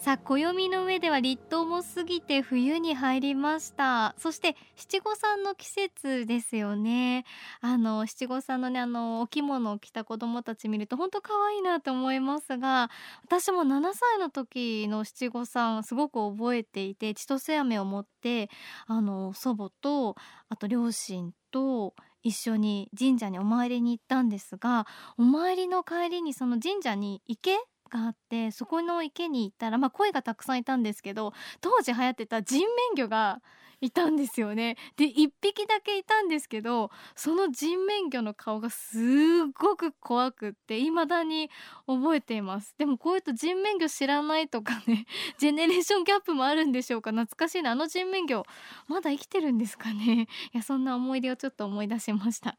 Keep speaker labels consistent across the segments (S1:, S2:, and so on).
S1: さあ暦の上では立冬も過ぎて冬に入りました。そして七五三の季節ですよね。あの七五三のねあのお着物を着た子供たち見ると本当可愛いなと思いますが私も7歳の時の七五三すごく覚えていて千歳飴を持ってあの祖母とあと両親と一緒に神社にお参りに行ったんですがお参りの帰りにその神社に池があってそこの池に行ったらまあ鯉がたくさんいたんですけど当時流行ってた人面魚がいたんですよね。で1匹だけいたんですけどその人面魚の顔がすごく怖くって未だに覚えています。でもこういうと人面魚知らないとかね ジェネレーションギャップもあるんでしょうか。懐かしいなあの人面魚まだ生きてるんですかね。いやそんな思い出をちょっと思い出しました。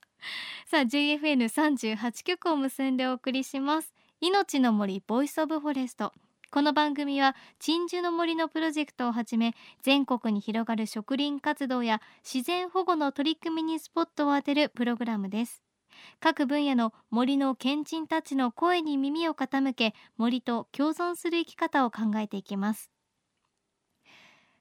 S1: さあ JFN38 局を結んでお送りします。命の森 Voice of Forest。この番組は鎮守の森のプロジェクトをはじめ全国に広がる植林活動や自然保護の取り組みにスポットを当てるプログラムです。各分野の森の賢人たちの声に耳を傾け森と共存する生き方を考えていきます。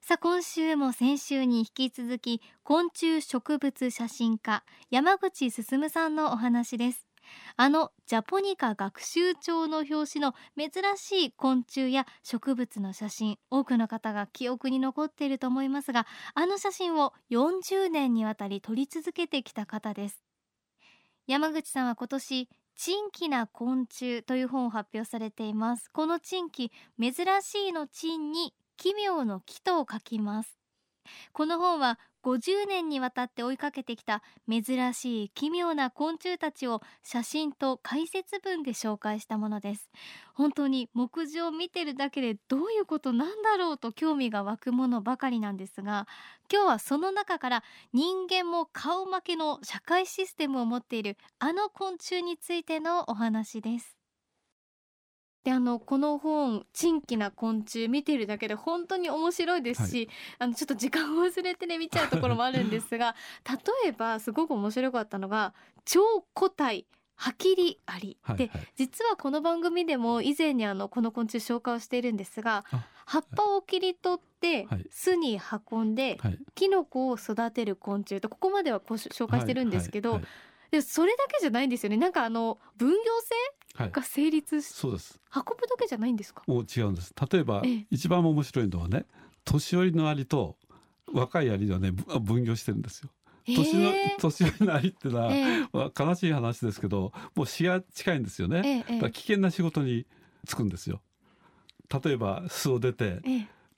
S1: さあ今週も先週に引き続き昆虫植物写真家山口進さんのお話です。あのジャポニカ学習帳の表紙の珍しい昆虫や植物の写真多くの方が記憶に残っていると思いますがあの写真を40年にわたり撮り続けてきた方です。山口さんは今年珍奇な昆虫という本を発表されています。この珍奇珍しいの珍に奇妙の奇と書きます。この本は50年にわたって追いかけてきた珍しい奇妙な昆虫たちを写真と解説文で紹介したものです。本当に目次を見てるだけでどういうことなんだろうと興味が湧くものばかりなんですが今日はその中から人間も顔負けの社会システムを持っているあの昆虫についてのお話です。であのこの本「珍奇な昆虫」見てるだけで本当に面白いですし、はい、あのちょっと時間を忘れてね見ちゃうところもあるんですが 例えばすごく面白かったのが超個体ハキリアリ、はいはい、で実はこの番組でも以前にあのこの昆虫紹介をしているんですが葉っぱを切り取って巣に運んで、はい、キノコを育てる昆虫とここまではこう紹介してるんですけど、でそれだけじゃないんですよね。なんかあの分業制が成立し、
S2: そうです。
S1: 運ぶだけじゃないんですか？
S2: もう違うんです。例えば、一番面白いのはね年寄りのアリと若いアリではね分業してるんですよ。年の、えー、年寄りのアリってのは、えー、悲しい話ですけどもう死が近いんですよね、えー、危険な仕事に就くんですよ。例えば巣を出て、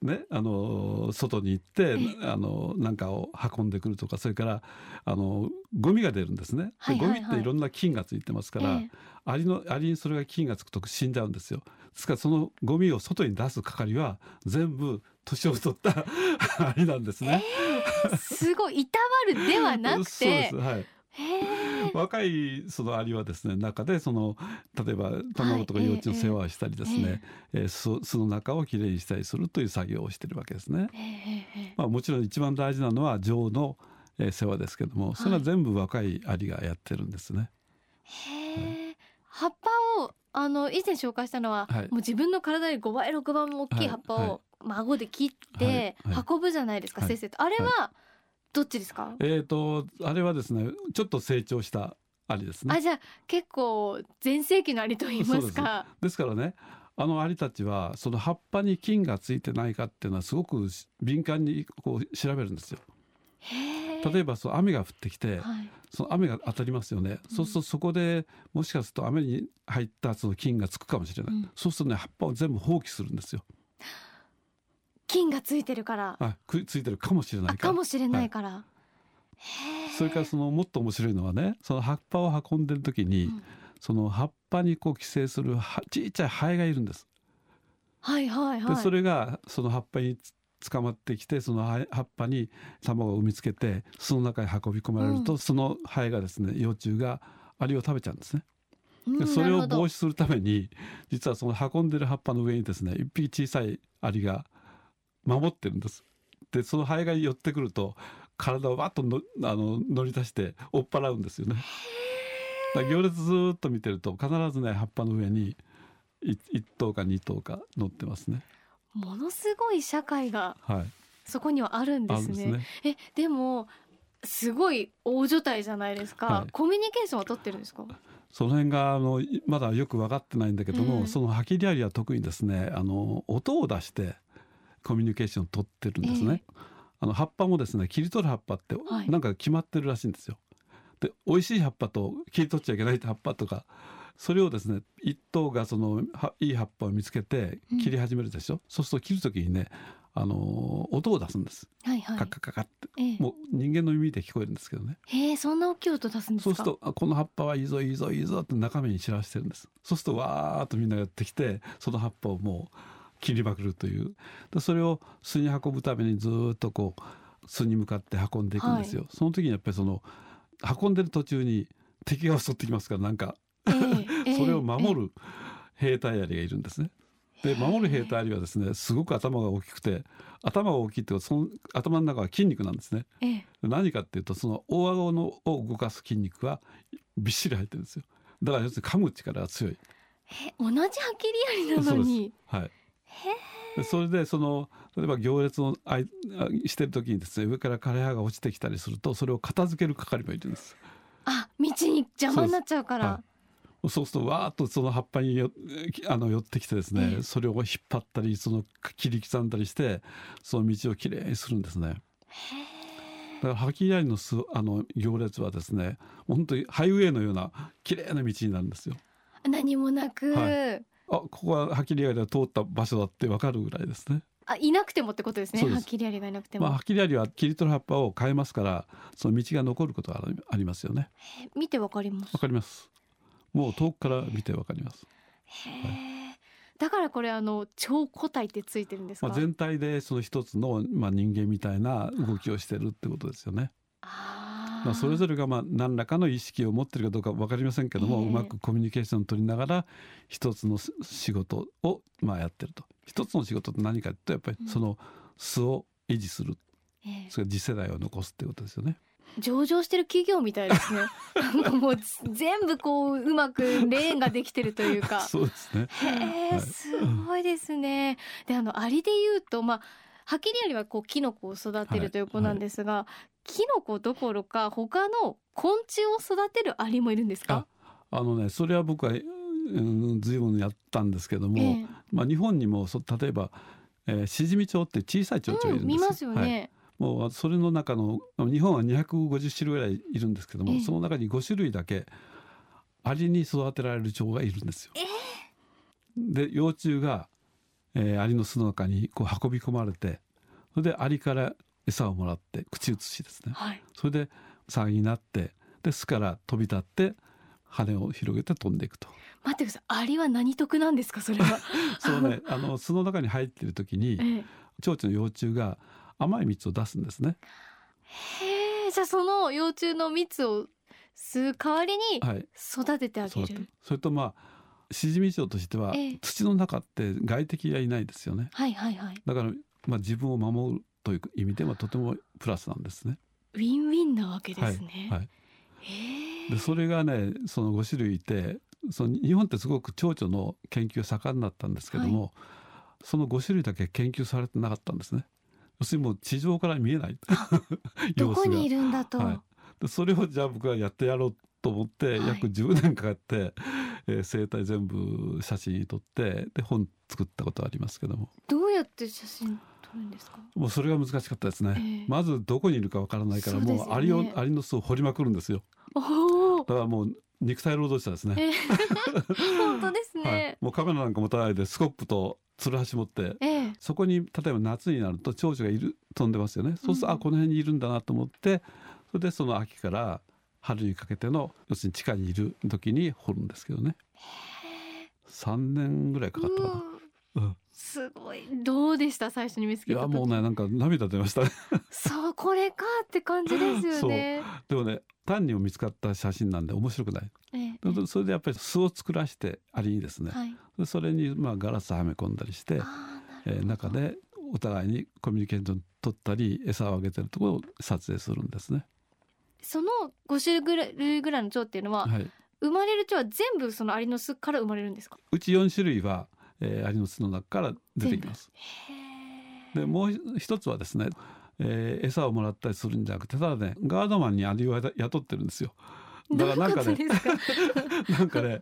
S2: ね、あの外に行ってあのなんかを運んでくるとかそれからあのゴミが出るんですね、はいはいはい、ゴミっていろんな菌がついてますから、えアリのアリにそれが菌がつくと死んじゃうんですよ。ですからそのゴミを外に出す係は全部年を取った アリなんですね、
S1: えー、すごいいたわるではなくて。
S2: そうですはい。若いそのアリはですね中でその例えば卵とか幼虫の世話をしたりですね、はい、えー、巣の中をきれいにしたりするという作業をしてるわけですね。まあ、もちろん一番大事なのは女王の世話ですけどもそれは全部若いアリがやってるんですね。
S1: へえ、葉っぱをあの以前紹介したのは、はい、もう自分の体より5倍6倍も大きい葉っぱを孫で切って運ぶじゃないですか、はい、先生あれは、どっちですか？
S2: えっ、とあれはですねちょっと成長したアリですね。
S1: あじゃあ結構全盛期のアリと言いますか。
S2: です。からねあのアリたちはその葉っぱに菌がついてないかっていうのはすごく敏感にこう調べるんですよ例えばそう雨が降ってきて、はい、その雨が当たりますよね、うん、そうするとそこでもしかすると雨に入ったその菌がつくかもしれない、うん、そうするとね葉っぱを全部放棄するんですよ。
S1: 菌がついてるから。
S2: あくついてるかもしれない
S1: かもしれないから、はい、
S2: それからそのもっと面白いのはねその葉っぱを運んでる時に、うん、その葉っぱにこう寄生するちっちゃいハエがいるんです。
S1: はいはいはい、
S2: でそれがその葉っぱに捕まってきてその葉っぱに卵を産みつけてその中に運び込まれると、うん、そのハエがですね幼虫がアリを食べちゃうんですね。でそれを防止するために実はその運んでる葉っぱの上にですね一匹小さいアリが守ってるんです。でそのハエが寄ってくると体をわっとのあの乗り出して追っ払うんですよね。行列ずっと見てると必ずね葉っぱの上に1頭か2頭か乗ってますね。
S1: ものすごい社会がそこにはあるんですね。はい、ね。えでもすごい大所帯じゃないですか、はい、コミュニケーションは取ってるんですか？
S2: その辺があのまだよく分かってないんだけども、えー、そのハキリアリは特にですねあの音を出してコミュニケーションを取ってるんですね。えー、あの葉っぱもですね切り取る葉っぱってなんか決まってるらしいんですよ。で美味しい葉っぱと切り取っちゃいけない葉っぱとかそれをですね一頭がそのいい葉っぱを見つけて切り始めるでしょ、うん、そうすると切る時にねあの音を出すんです。はいはい、カッカカカって、ええ、もう人間の耳で聞こえるんですけどね。
S1: へえ、そんな大きい音出すんです
S2: そうするとあこの葉っぱはいいぞいいぞいいぞって中身に散らしてるんです。そうするとわーっとみんなやってきてその葉っぱをもう切りまくるというでそれを巣に運ぶためにずっとこう巣に向かって運んでいくんですよ。はい、その時にやっぱりその運んでる途中に敵が襲ってきますからなんか、えー、それを守る兵隊アリがいるんですね。で守る兵隊アリはですねすごく頭が大きくて頭が大きいってその頭の中は筋肉なんですね。ええ、何かっていうとその大顎のを動かす筋肉はびっしり入ってるんですよ。だから要するに噛む力が強い。
S1: え同じハキリアリなのに。
S2: はい。それでその例えば行列をあいしてる時にですね上から枯葉が落ちてきたりするとそれを片付ける係もいるんです。
S1: あ道に邪魔になっちゃうから。
S2: そうするとわーっとその葉っぱによあの寄ってきてですね、えそれを引っ張ったりその切り刻んだりしてその道をきれいにするんですね。だからハキリアリのすあの行列はですね本当にハイウェイのような綺麗な道になるんですよ。
S1: 何もなく、はい、
S2: あここはハキリアリが通った場所だってわかるぐらいですね。
S1: あいなくてもってことですね。ハキリアリがいなくても、
S2: まあ、ハキリアリは切り取る葉っぱを変えますからその道が残ることがありますよね。
S1: 見てわかります。
S2: わかりますもう遠くから見てわかります。
S1: へえ、はい、だからこれあの超個体ってついてるんですか？
S2: まあ全体でその一つのまあ人間みたいな動きをしてるってことですよね。まあそれぞれがまあ何らかの意識を持ってるかどうかわかりませんけども、うまくコミュニケーションを取りながら一つの仕事をまあやってると。一つの仕事って何かってやっぱりその巣を維持する、それから次世代を残すってことですよね。
S1: 上場してる企業みたいですね。もう全部こううまくレーンができてるというか。
S2: そうですね。
S1: へえ、すごいですね。であのアリで言うとまあハキリアリはこうキノコを育てるという子なんですが、はい。はい、キノコどころか他の昆虫を育てるアリもいるんですか？
S2: あのねそれは僕は、うん、随分やったんですけども、えー、まあ日本にもそ例えば、えー、シジミチョウって小さい蝶々いるんです、うん、
S1: 見ますよね、はい
S2: もうそれの中の日本は250種類ぐらいいるんですけども、その中に5種類だけアリに育てられる蝶がいるんですよ。で幼虫が、えー、アリの巣の中にこう運び込まれてそれでアリから餌をもらって口移しですね、はい、それで騒ぎになってで巣から飛び立って羽を広げて飛んでいくと。
S1: 待ってください。アリは何得なんですかそれは。
S2: そうね、あの巣の中に入っている時に、ええ、蝶々の幼虫が甘い蜜を出すんですね。
S1: へえ、じゃあその幼虫の蜜を吸う代わりに育ててあげる。はい、
S2: それとまあシジミチョウとしては、土の中って外敵がいないですよね。
S1: はいはいはい。
S2: だからまあ自分を守るという意味ではとてもプラスなんですね。
S1: ウィンウィンなわけですね。はい。はい、
S2: でそれがねその5種類いてその日本ってすごく蝶々の研究が盛んだったんですけども、はい、その5種類だけ研究されてなかったんですね。要するにもう地上から見えない。
S1: どこにいるんだと、はい、
S2: それをじゃあ僕はやってやろうと思って、約10年かかって、えー、生態全部写真撮ってで本作ったことありますけども。
S1: どうやって写真撮るんですか？
S2: もうそれが難しかったですね、えー、まずどこにいるかわからないから、ね、もうアリをアリの巣を掘りまくるんですよ。だからもう肉体労働者ですね、え
S1: ー、本当ですね、はい、
S2: もうカメラなんか持たないでスコップとつるはし持って、ええ、そこに例えば夏になると蝶々がいる飛んでますよね、そうすると、あこの辺にいるんだなと思ってそれでその秋から春にかけての要するに地下にいる時に掘るんですけどね。3年ぐらいかかったかな。
S1: うん、すごい。どうでした？最初に見つけた
S2: いやもうねなんか涙出ましたね。
S1: そうこれかって感じですよね。
S2: でもね単に見つかった写真なんで面白くない、ええ、それでやっぱり巣を作らしてアリにですね、はい、それにまあガラスはめ込んだりして、えー、中でお互いにコミュニケーション取ったり餌をあげてるところを撮影するんですね。
S1: その5種類ぐらいの蝶っていうのは、はい、生まれる蝶は全部そのアリの巣から生まれるんですか？
S2: うち4種類は、えー、アリの巣の中から出てきます。でもう一つはですね、えー、餌をもらったりするんじゃなくてただねガードマンにアリを雇ってるんですよ。
S1: だからなんかね
S2: なんかね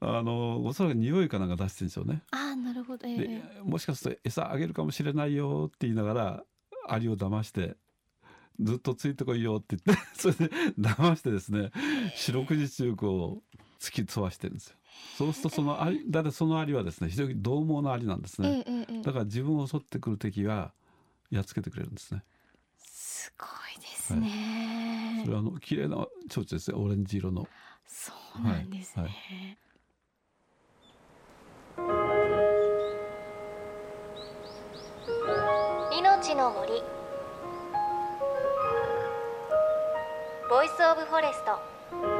S2: あのおそらく匂いかなんか出してるんでしょうね。
S1: あなるほど、え
S2: ー、もしかすると餌あげるかもしれないよって言いながらアリを騙してずっとついてこいよって言って それで騙してですね四六時中こう突き飛ばしてるんですよ。そうするとそのアリだってそのアリはですね非常に獰猛なアリなんですね、ええ、だから自分を襲ってくる敵はやっつけてくれるんですね。
S1: すごいですね。
S2: はい、それはあの綺麗な蝶々ですねオレンジ色の。
S1: そうなんですね。はい
S3: はい、命の森 Voice of Forest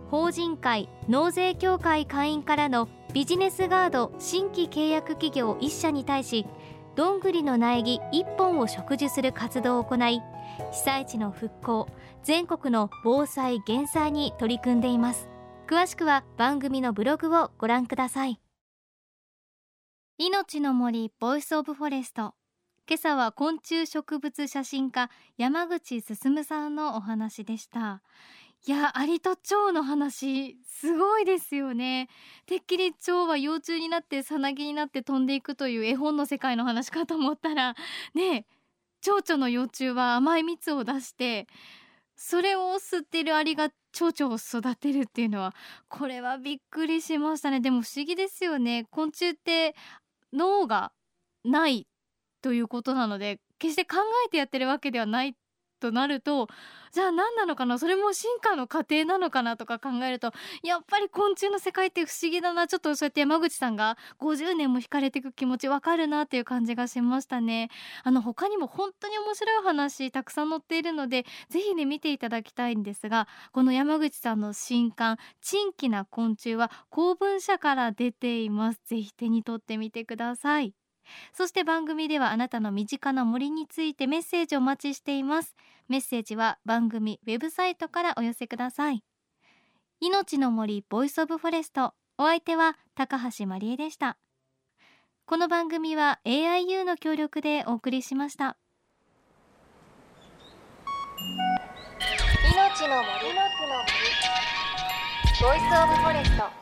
S1: 法人会納税協会会員からのビジネスガード新規契約企業1社に対しどんぐりの苗木1本を植樹する活動を行い被災地の復興全国の防災減災に取り組んでいます。詳しくは番組のブログをご覧ください。命の森 Voice of Forest。今朝は昆虫植物写真家山口進さんのお話でした。いやアリと蝶の話すごいですよね。てっきり蝶は幼虫になってさなぎになって飛んでいくという絵本の世界の話かと思ったらね蝶々の幼虫は甘い蜜を出してそれを吸ってるアリが蝶々を育てるっていうのはこれはびっくりしましたね。でも不思議ですよね。昆虫って脳がないということなので決して考えてやってるわけではないとなるとじゃあ何なのかな？それも進化の過程なのかなとか考えるとやっぱり昆虫の世界って不思議だな。ちょっとそうやって山口さんが50年も惹かれていく気持ちわかるなっていう感じがしましたね。あの他にも本当に面白い話たくさん載っているのでぜひね見ていただきたいんですがこの山口さんの新刊珍奇な昆虫は公文社から出ています。ぜひ手に取ってみてください。そして番組ではあなたの身近な森についてメッセージをお待ちしています。メッセージは番組ウェブサイトからお寄せください。命の森 Voice of Forest。お相手は高橋真理恵でした。この番組は AIU の協力でお送りしました。
S3: 命の森。の森。 Voice of Forest。